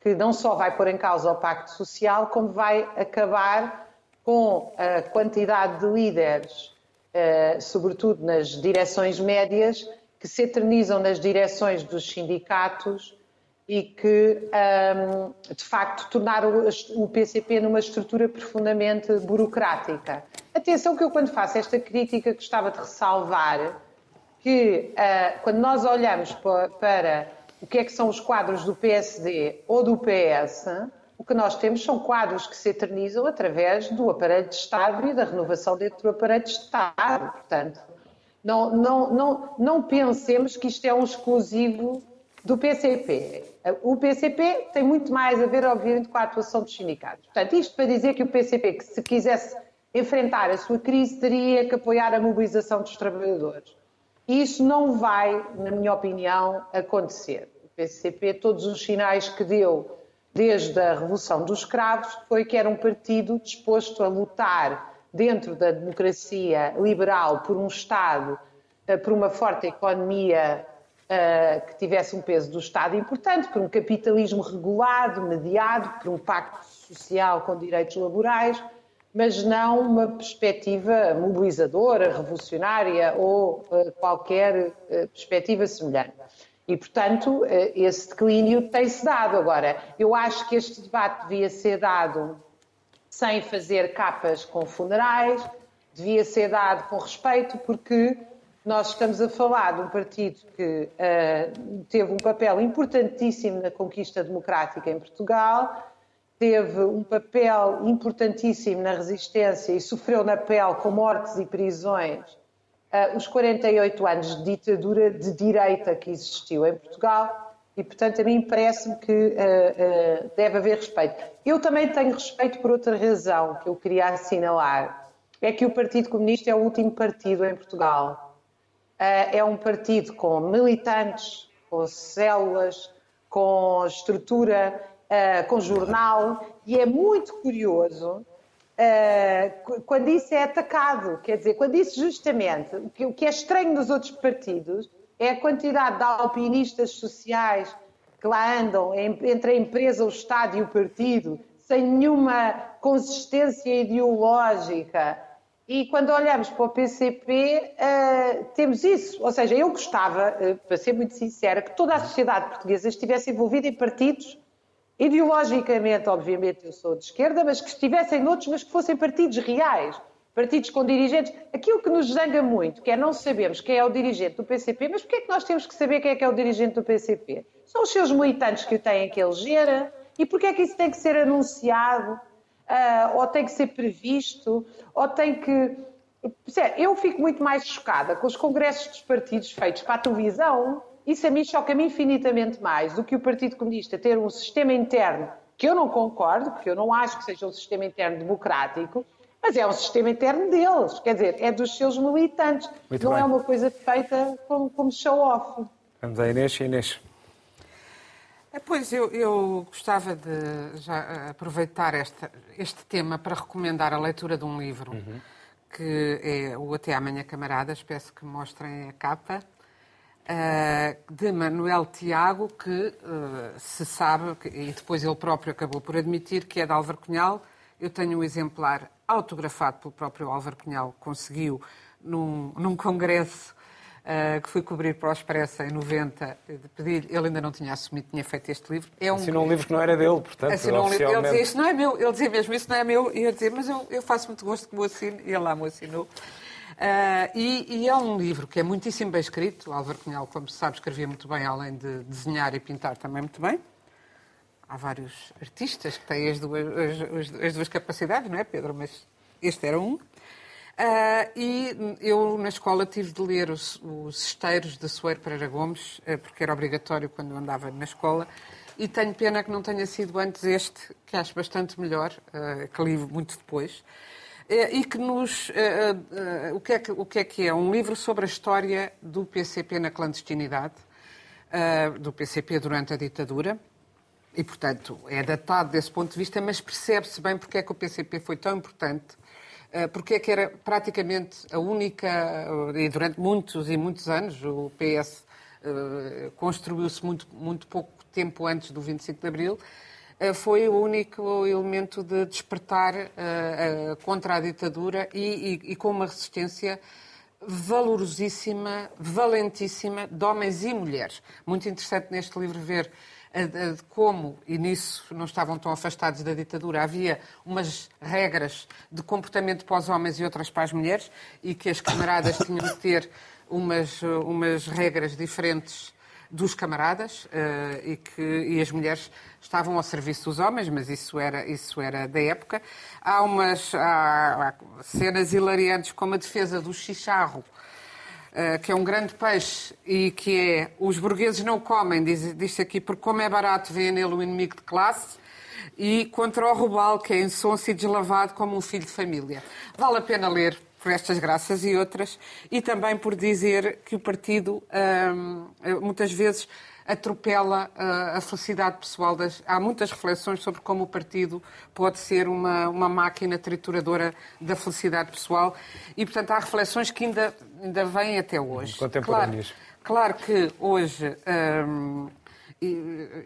Speaker 4: que não só vai pôr em causa o pacto social, como vai acabar com a quantidade de líderes, eh, sobretudo nas direções médias, que se eternizam nas direções dos sindicatos e que, ehm, de facto, tornaram o PCP numa estrutura profundamente burocrática. Atenção que eu, quando faço esta crítica, gostava de ressalvar que, eh, quando nós olhamos para o que é que são os quadros do PSD ou do PS, o que nós temos são quadros que se eternizam através do aparelho de Estado e da renovação dentro do aparelho de Estado. Portanto, não, não, não, não pensemos que isto é um exclusivo do PCP. O PCP tem muito mais a ver, obviamente, com a atuação dos sindicatos. Portanto, isto para dizer que o PCP, que se quisesse enfrentar a sua crise, teria que apoiar a mobilização dos trabalhadores. E isso não vai, na minha opinião, acontecer. O PCP, todos os sinais que deu desde a Revolução dos Escravos, foi que era um partido disposto a lutar dentro da democracia liberal por um Estado, eh, por uma forte economia eh, que tivesse um peso do Estado importante, por um capitalismo regulado, mediado, por um pacto social com direitos laborais, mas não uma perspectiva mobilizadora, revolucionária ou eh, qualquer perspectiva semelhante. E, portanto, esse declínio tem-se dado. Agora, eu acho que este debate devia ser dado sem fazer capas com funerais, devia ser dado com respeito, porque nós estamos a falar de um partido que uh, teve um papel importantíssimo na conquista democrática em Portugal, teve um papel importantíssimo na resistência e sofreu na pele com mortes e prisões uh, os 48 anos de ditadura de direita que existiu em Portugal e, portanto, a mim parece-me que uh, uh, deve haver respeito. Eu também tenho respeito por outra razão que eu queria assinalar. É que o Partido Comunista é o último partido em Portugal. Uh, é um partido com militantes, com células, com estrutura, com jornal, e é muito curioso quando isso é atacado. Quer dizer, quando isso justamente, o que é estranho nos outros partidos é a quantidade de alpinistas sociais que lá andam entre a empresa, o Estado e o partido, sem nenhuma consistência ideológica. E quando olhamos para o PCP, uh, eh, temos isso. Ou seja, eu gostava, uh, para ser muito sincera, que toda a sociedade portuguesa estivesse envolvida em partidos, ideologicamente, obviamente, eu sou de esquerda, mas que estivessem noutros, mas que fossem partidos reais partidos com dirigentes. Aquilo que nos zanga muito, que é não sabemos quem é o dirigente do PCP, mas porquê é que nós temos que saber quem é que é o dirigente do PCP? São os seus militantes que o têm que eleger, e porquê é que isso tem que ser anunciado, uh, ou tem que ser previsto, ou tem que... Eu fico muito mais chocada com os congressos dos partidos feitos para a televisão, isso a mim choca-me infinitamente mais do que o Partido Comunista ter um sistema interno que eu não concordo, porque eu não acho que seja um sistema interno democrático, mas é um sistema interno deles, quer dizer, é dos seus militantes. Muito não é bem. é uma coisa feita como, como show-off.
Speaker 1: Vamos a Inês. Inês.
Speaker 2: É, pois, eu, eu, gostava de já aproveitar esta, este tema para recomendar a leitura de um livro, uhum. que é o Até Amanhã Camaradas, peço que mostrem a capa, uh, de Manuel Tiago, que uh, se sabe, e depois ele próprio acabou por admitir, que é de Álvaro Cunhal. Eu tenho um exemplar autografado pelo próprio Álvaro Cunhal, conseguiu num, num congresso uh, que fui cobrir para o Expresso em 90, pedi ele ainda não tinha assumido, tinha feito este livro.
Speaker 1: É um, Assinou um livro que não era dele, portanto, Assinou um livro,
Speaker 2: Ele dizia, isto não é meu, ele dizia mesmo, isso não é meu, e eu dizia, mas eu, eu faço muito gosto que o assine, e ele lá me assinou. Uh, e, e, é um livro que é muitíssimo bem escrito. O Álvaro Cunhal, como se sabe, escrevia muito bem, além de desenhar e pintar também muito bem. Há vários artistas que têm as duas, as, as duas capacidades, não é, Pedro? Mas este era um. Uh, e eu, na escola, tive de ler os, os Esteiros de Soeiro Pereira Gomes, uh, porque era obrigatório quando eu andava na escola. E tenho pena que não tenha sido antes este, que acho bastante melhor, uh, que li muito depois. E que nos. o, que é que, o que é que é? Um livro sobre a história do PCP na clandestinidade, do PCP durante a ditadura. E, portanto, é datado desse ponto de vista, mas percebe-se bem porque é que o PCP foi tão importante eh, porque é que era praticamente a única, e durante muitos e muitos anos, o PS eh, construiu-se muito, muito pouco tempo antes do 25 de Abril, eh, foi o único elemento de despertar contra a ditadura e, e, e com uma resistência valorosíssima, valentíssima, de homens e mulheres. Muito interessante neste livro ver de como, e nisso não estavam tão afastados da ditadura, havia umas regras de comportamento para os homens e outras para as mulheres, e que as camaradas tinham de ter umas, umas regras diferentes dos camaradas uh, e que e as mulheres estavam ao serviço dos homens, mas isso era, isso era da época. Há umas há, há cenas hilariantes como a defesa do chicharro, eh, que é um grande peixe e que é os burgueses não comem, diz, diz aqui, porque como é barato, vê nele o inimigo de classe, e contra o robalo, que é insonso e deslavado como um filho de família. Vale a pena ler por estas graças e outras, e também por dizer que o partido, hum, muitas vezes, atropela uh, a felicidade pessoal. Das... Há muitas reflexões sobre como o partido pode ser uma, uma máquina trituradora da felicidade pessoal e, portanto, há reflexões que ainda, ainda vêm até hoje.
Speaker 1: Contemporâneas.
Speaker 2: Claro, claro que hoje. Um,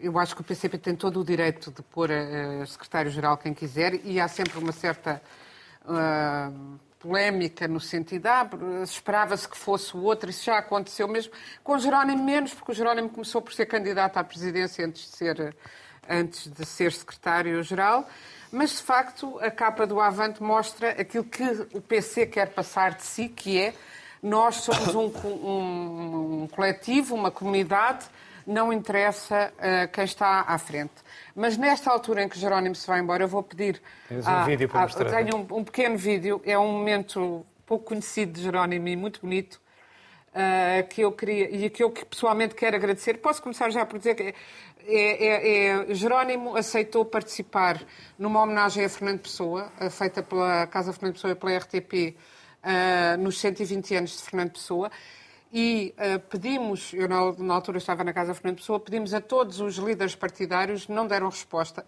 Speaker 2: eu acho que o PCP tem todo o direito de pôr a secretário-geral quem quiser e há sempre uma certa uh, polémica no sentido, ah, esperava-se que fosse o outro, isso já aconteceu mesmo. Com Jerónimo menos, porque o Jerónimo começou por ser candidato à presidência antes de ser, antes de ser secretário-geral. Mas, de facto, a capa do Avante mostra aquilo que o PC quer passar de si, que é nós somos um, um, um coletivo, uma comunidade, não interessa uh, quem está à frente. Mas nesta altura em que Jerónimo se vai embora, eu vou pedir.
Speaker 1: Tens um a, vídeo para a, mostrar.
Speaker 2: Tenho um, um, pequeno vídeo, é um momento pouco conhecido de Jerónimo e muito bonito. Uh, que eu queria e que eu pessoalmente quero agradecer. Posso começar já por dizer que é, é, é, Jerónimo aceitou participar numa homenagem a Fernando Pessoa, feita pela Casa Fernando Pessoa e pela RTP, uh, nos 120 anos de Fernando Pessoa e uh, pedimos, eu na, na, altura estava na Casa Fernando Pessoa, pedimos a todos os líderes partidários, não deram resposta.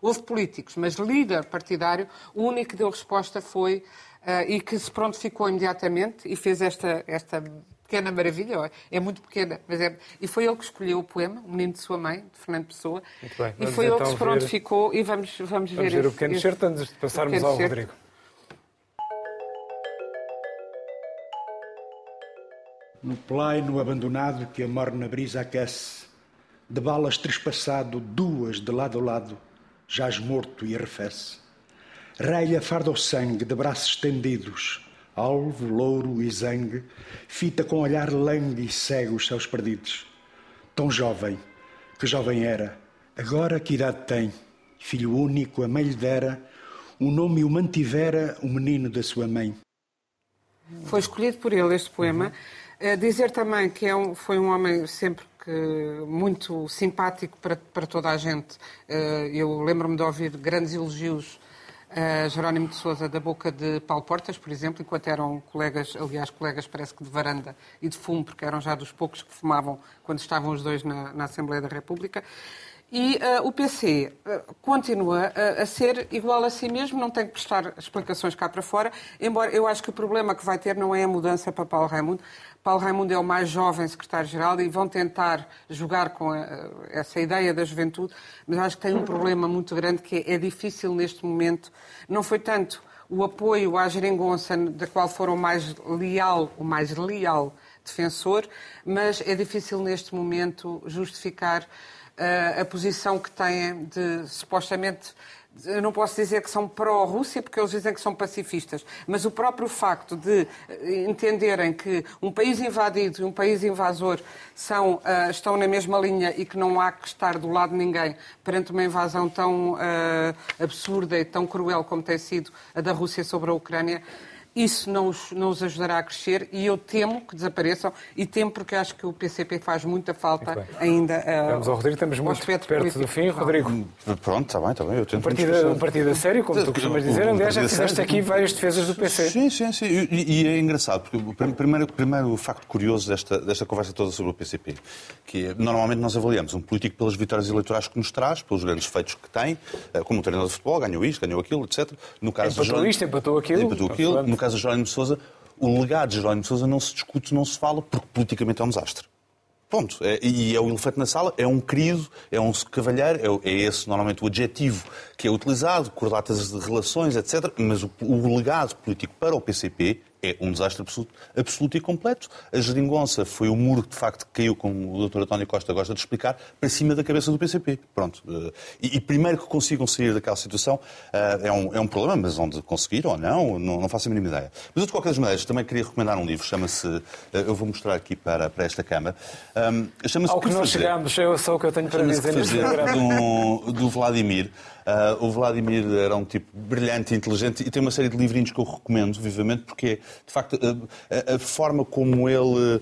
Speaker 2: Houve políticos, mas líder partidário, o único que deu resposta foi, uh, e que se prontificou imediatamente e fez esta, esta pequena maravilha, é muito pequena, mas é, e foi ele que escolheu o poema, O Menino de Sua Mãe, de Fernando Pessoa, e foi então ele que se prontificou, ver... e vamos, vamos,
Speaker 1: vamos
Speaker 2: ver...
Speaker 1: ver esse, o pequeno certo antes de passarmos ao Rodrigo.
Speaker 6: No plaino abandonado que a morna brisa aquece, de balas trespassado, duas de lado a lado, jaz morto e arrefece. Reia farda o sangue de braços estendidos, alvo, louro e zangue, fita com olhar langue e cego os seus perdidos. Tão jovem, que jovem era, agora que idade tem, filho único, a mãe lhe dera, o nome o mantivera o menino da sua mãe.
Speaker 2: Foi escolhido por ele este poema. Uhum dizer também que é um, foi um homem sempre muito simpático para, para toda a gente. Eh, eu lembro-me de ouvir grandes elogios a Jerónimo de Sousa da boca de Paulo Portas, por exemplo, enquanto eram colegas, aliás, colegas parece que de varanda e de fumo, porque eram já dos poucos que fumavam quando estavam os dois na, na Assembleia da República. E uh, o PC uh, continua uh, a ser igual a si mesmo, não tem que prestar explicações cá para fora, embora eu acho que o problema que vai ter não é a mudança para Paulo Raimundo, Paulo Raimundo é o mais jovem secretário-geral e vão tentar jogar com a, essa ideia da juventude, mas acho que tem um problema muito grande que é, é difícil neste momento. Não foi tanto o apoio à geringonça, da qual foram mais leal, o mais leal defensor, mas é difícil neste momento justificar uh, a posição que têm de supostamente eu não posso dizer que são pró-Rússia, porque eles dizem que são pacifistas, mas o próprio facto de eh, entenderem que um país invadido e um país invasor são, uh, estão na mesma linha e que não há que estar do lado de ninguém perante uma invasão tão uh, absurda e tão cruel como tem sido a da Rússia sobre a Ucrânia, isso não os, não os ajudará a crescer e eu temo que desapareçam e temo porque acho que o PCP faz muita falta ainda.
Speaker 1: Uh, Vamos ao Rodrigo, estamos muito perto político. do fim. Rodrigo. Hum,
Speaker 5: pronto, está bem, está bem. Eu tento
Speaker 1: um partido, um partido a sério, como tu costumas dizer. Aliás, já fizeste aqui várias defesas do PC.
Speaker 5: Sim, sim, sim. E, e é engraçado, porque o primeiro, primeiro facto curioso desta, desta conversa toda sobre o PCP, que é, normalmente nós avaliamos um político pelas vitórias eleitorais que nos traz, pelos grandes feitos que tem, eh, como um treinador de futebol, ganhou isto, ganhou aquilo, etc.
Speaker 1: No caso empatou João, isto, empatou aquilo.
Speaker 5: Empatou aquilo. Caso de Jerónimo de Sousa, o legado de Jerónimo de Sousa não se discute, não se fala, porque politicamente é um desastre. Ponto. É, e é o elefante na sala, é um querido, é um cavalheiro, é, é esse normalmente o adjetivo que é utilizado, cordatas de relações, etc. Mas o, o legado político para o PCP é um desastre absoluto, absoluto, e completo. A geringonça foi o muro que, de facto, caiu, como o Dr. António Costa gosta de explicar, para cima da cabeça do PCP. Pronto. Eh, e, e primeiro que consigam sair daquela situação eh, é um, é um problema, mas onde conseguir ou não, não, não faço a mínima ideia. Mas, eu, de qualquer maneira, também queria recomendar um livro, chama-se, eh, eu vou mostrar aqui para, para esta Câmara,
Speaker 1: um, chama-se Ao que, que nós chegamos, é só o que eu tenho para dizer neste
Speaker 5: do, do Vladimir. Uh, o Vladimir era um tipo brilhante, inteligente e tem uma série de livrinhos que eu recomendo vivamente porque, de facto, uh, a, a, forma como ele uh,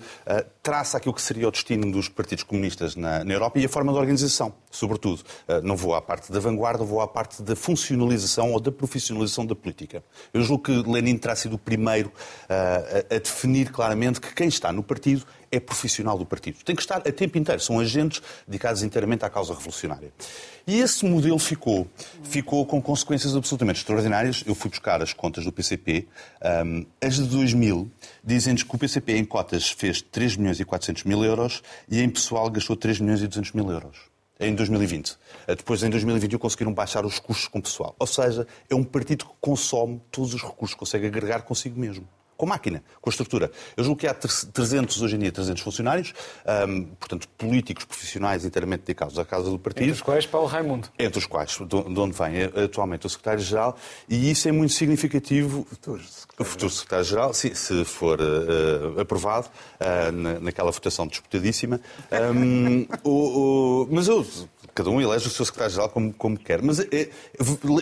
Speaker 5: traça aquilo que seria o destino dos partidos comunistas na, na Europa e a forma de organização, sobretudo. não vou à parte da vanguarda, vou à parte da funcionalização ou da profissionalização da política. Eu julgo que Lenin terá sido o primeiro a, a definir claramente que quem está no partido é profissional do partido. Tem que estar a tempo inteiro. São agentes dedicados inteiramente à causa revolucionária. E esse modelo ficou. Ficou com consequências absolutamente extraordinárias. Eu fui buscar as contas do PCP. Um, as de 2000 dizem-nos que o PCP em cotas fez 3 milhões e 400 mil euros e em pessoal gastou 3 milhões e 200 mil euros em 2020. Depois, em 2021, conseguiram baixar os custos com o pessoal. Ou seja, é um partido que consome todos os recursos, consegue agregar consigo mesmo com máquina, com a estrutura. Eu julgo que há 300, hoje em dia, 300 funcionários, um, portanto, políticos profissionais inteiramente dedicados à Casa do Partido. Entre
Speaker 1: os quais Paulo Raimundo.
Speaker 5: Entre os quais, de onde vem eh, atualmente o Secretário-Geral, e isso é muito significativo. O futuro Secretário-Geral, se, se for uh, aprovado uh, na, naquela votação disputadíssima. Um, o, o, mas eu cada um elege o seu secretário-geral como, como quer. Mas é,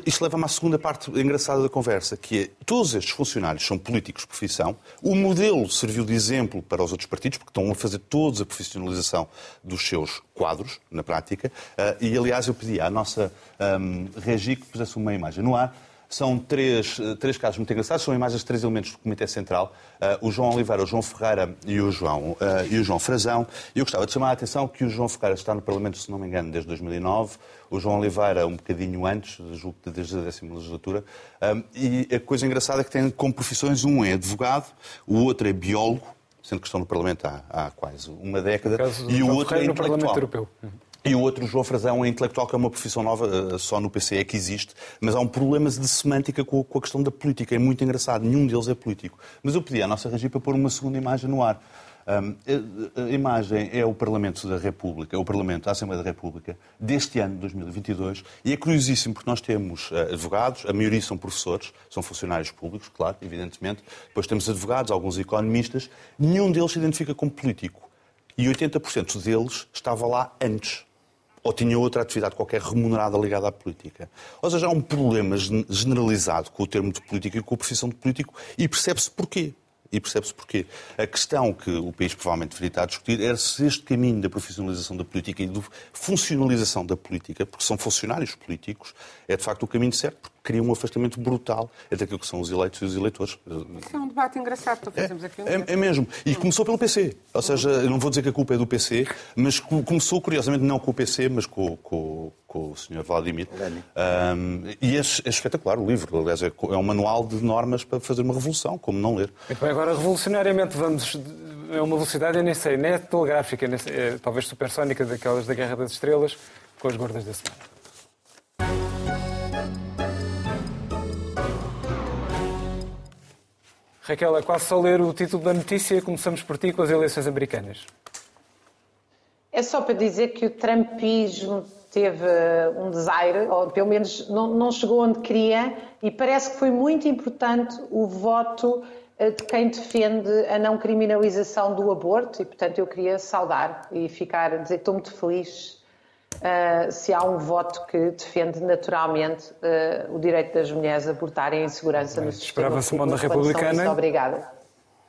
Speaker 5: isto leva-me à segunda parte engraçada da conversa, que é todos estes funcionários são políticos de profissão. O modelo serviu de exemplo para os outros partidos, porque estão a fazer todos a profissionalização dos seus quadros, na prática. Uh, e, aliás, eu pedi à nossa um, Regi que pusesse uma imagem no ar são três, eh, três casos muito engraçados, são imagens de três elementos do Comitê Central, uh, o João Oliveira, o João Ferreira e o João, uh, e o João Frazão. E eu gostava de chamar a atenção que o João Ferreira está no Parlamento, se não me engano, desde 2009, o João Oliveira um bocadinho antes, julgo que desde a décima legislatura. Um, e a coisa engraçada é que tem como profissões, um é advogado, o outro é biólogo, sendo que estão no Parlamento há, há quase uma década, e o outro é intelectual. E o outro, João Frazão, é intelectual, que é uma profissão nova, eh, só no PC é que existe, mas há um problema de semântica com a questão da política. É muito engraçado, nenhum deles é político. Mas eu pedi à nossa regi para pôr uma segunda imagem no ar. Um, a, imagem é o Parlamento da República, o Parlamento da Assembleia da República, deste ano, 2022, e é curiosíssimo porque nós temos uh, advogados, a maioria são professores, são funcionários públicos, claro, evidentemente, depois temos advogados, alguns economistas, nenhum deles se identifica como político. E 80% deles estava lá antes ou tinha outra atividade qualquer remunerada ligada à política. Ou seja, há um problema generalizado com o termo de política e com a profissão de político e percebe-se porquê. E percebe-se porquê. A questão que o país provavelmente deveria estar a discutir era se este caminho da profissionalização da política e da funcionalização da política, porque são funcionários políticos, é de facto o caminho certo, porque cria um afastamento brutal entre aquilo que são os eleitos e os eleitores.
Speaker 2: Isso é um debate engraçado que fazemos aqui. Um
Speaker 5: é, é, mesmo. E começou pelo PC. Ou seja, não vou dizer que a culpa é do PC, mas começou, curiosamente, não com o PC, mas com, com, com o Sr. Vladimir. Um, e é, é, espetacular o livro. Aliás, é, é um manual de normas para fazer uma revolução, como não ler.
Speaker 1: Muito bem, agora, revolucionariamente, vamos a uma velocidade, eu nem sei, nem é telegráfica, nem sei, é, talvez supersónica, daquelas da Guerra das Estrelas, com as gordas da semana. Raquel, é quase só ler o título da notícia. Começamos por ti com as eleições americanas.
Speaker 4: É só para dizer que o trumpismo teve um desaire, ou pelo menos não, não chegou onde queria, e parece que foi muito importante o voto eh, de quem defende a não criminalização do aborto, e portanto eu queria saudar e ficar dizer que estou muito feliz uh, se há um voto que defende naturalmente uh, o direito das mulheres a abortarem em segurança no sistema.
Speaker 1: Esperava-se uma onda republicana.
Speaker 4: Muito obrigada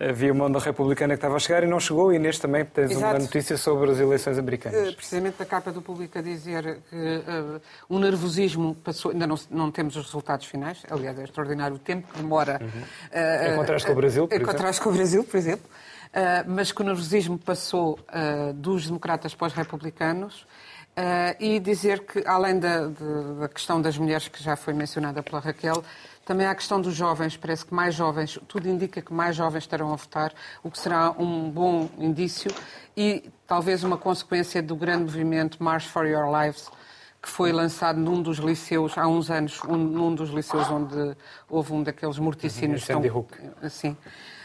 Speaker 1: havia uma onda republicana que estava a chegar e não chegou, e neste também tens Exato. uma notícia sobre as eleições americanas.
Speaker 2: Uh, precisamente da capa do público a dizer que uh, o nervosismo passou, ainda não, não temos os resultados finais, aliás é extraordinário o tempo que demora. Uhum.
Speaker 1: Uh, em contraste com o Brasil, por
Speaker 2: Em contraste com o Brasil, por exemplo. Uh, mas que o nervosismo passou uh, dos democratas para os republicanos uh, e dizer que, além da, de, da, questão das mulheres que já foi mencionada pela Raquel, também há a questão dos jovens, parece que mais jovens, tudo indica que mais jovens estarão a votar, o que será um bom indício e talvez uma consequência do grande movimento March for Your Lives, que foi lançado num dos liceus, há uns anos, um, num dos liceus onde houve um daqueles morticínios.
Speaker 1: Sandy Hook.
Speaker 2: Assim.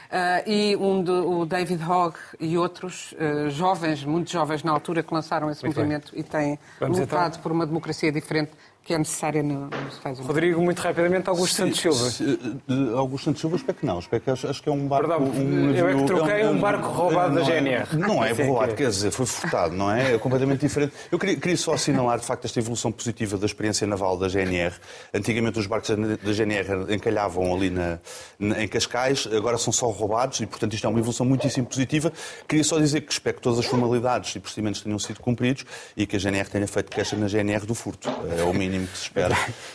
Speaker 2: Uh, e um de, o David Hogg e outros uh, jovens, muito jovens na altura, que lançaram esse muito movimento bem. e têm Vamos lutado então... por uma democracia diferente que é necessária nos Estados Unidos.
Speaker 1: Rodrigo, muito rapidamente, Augusto Santos Silva.
Speaker 5: Augusto Santos Silva, espero que não. Espero que, acho, que é um barco...
Speaker 1: Perdão, um, eu é que troquei é um, um, barco roubado
Speaker 5: da
Speaker 1: GNR.
Speaker 5: Não é, roubado, quer dizer, foi furtado, não é? É completamente diferente. Eu queria, queria só assinalar, de facto, esta evolução positiva da experiência naval da GNR. Antigamente os barcos da GNR encalhavam ali na, na, em Cascais, agora são só roubados e, portanto, isto é uma evolução muitíssimo positiva. Queria só dizer que espero que todas as formalidades e procedimentos tenham sido cumpridos e que a GNR tenha feito queixa na GNR do furto. É o mínimo que se espera.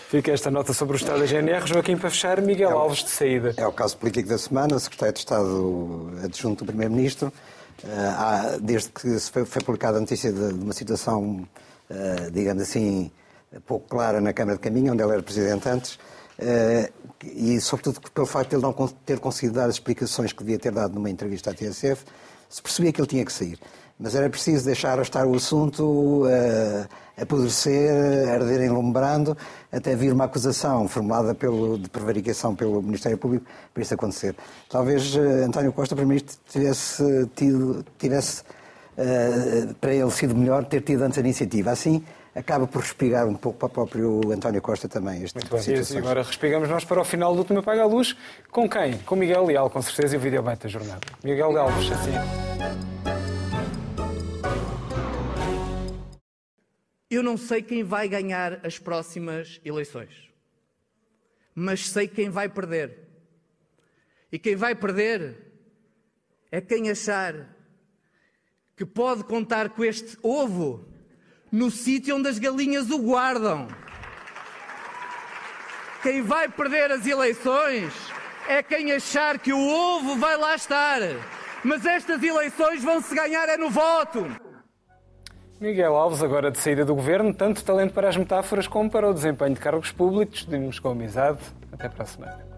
Speaker 1: Fica esta nota sobre o Estado da GNR. Joaquim, para fechar, Miguel é o, Alves de saída.
Speaker 3: É o caso político da semana. O secretário de Estado adjunto do Primeiro-Ministro, uh, desde que foi, foi, publicada a notícia de, de uma situação, uh, digamos assim, pouco clara na Câmara de Caminho, onde ele era presidente antes, uh, e sobretudo pelo facto de ele não ter conseguido dar as explicações que devia ter dado numa entrevista à TSF, se percebia que ele tinha que sair. Mas era preciso deixar estar o assunto uh, apodrecer, arder enlumbrando, até vir uma acusação formulada pelo, de prevaricação pelo Ministério Público para isso acontecer. Talvez uh, António Costa, Primeiro-Ministro, tivesse tido, tivesse uh, para ele sido melhor ter tido antes a iniciativa. Assim, acaba por respirar um pouco para o próprio António Costa também. Este
Speaker 1: Muito tipo bem. E agora respigamos nós para o final do último Apaga a Luz. Com quem? Com Miguel Leal, com certeza, e o vídeo da jornada. Miguel Galves, assim.
Speaker 7: Eu não sei quem vai ganhar as próximas eleições, mas sei quem vai perder. E quem vai perder é quem achar que pode contar com este ovo no sítio onde as galinhas o guardam. Quem vai perder as eleições é quem achar que o ovo vai lá estar. Mas estas eleições vão se ganhar é no voto.
Speaker 1: Miguel Alves, agora de saída do governo, tanto talento para as metáforas como para o desempenho de cargos públicos. Despedimos com amizade. Até para a semana.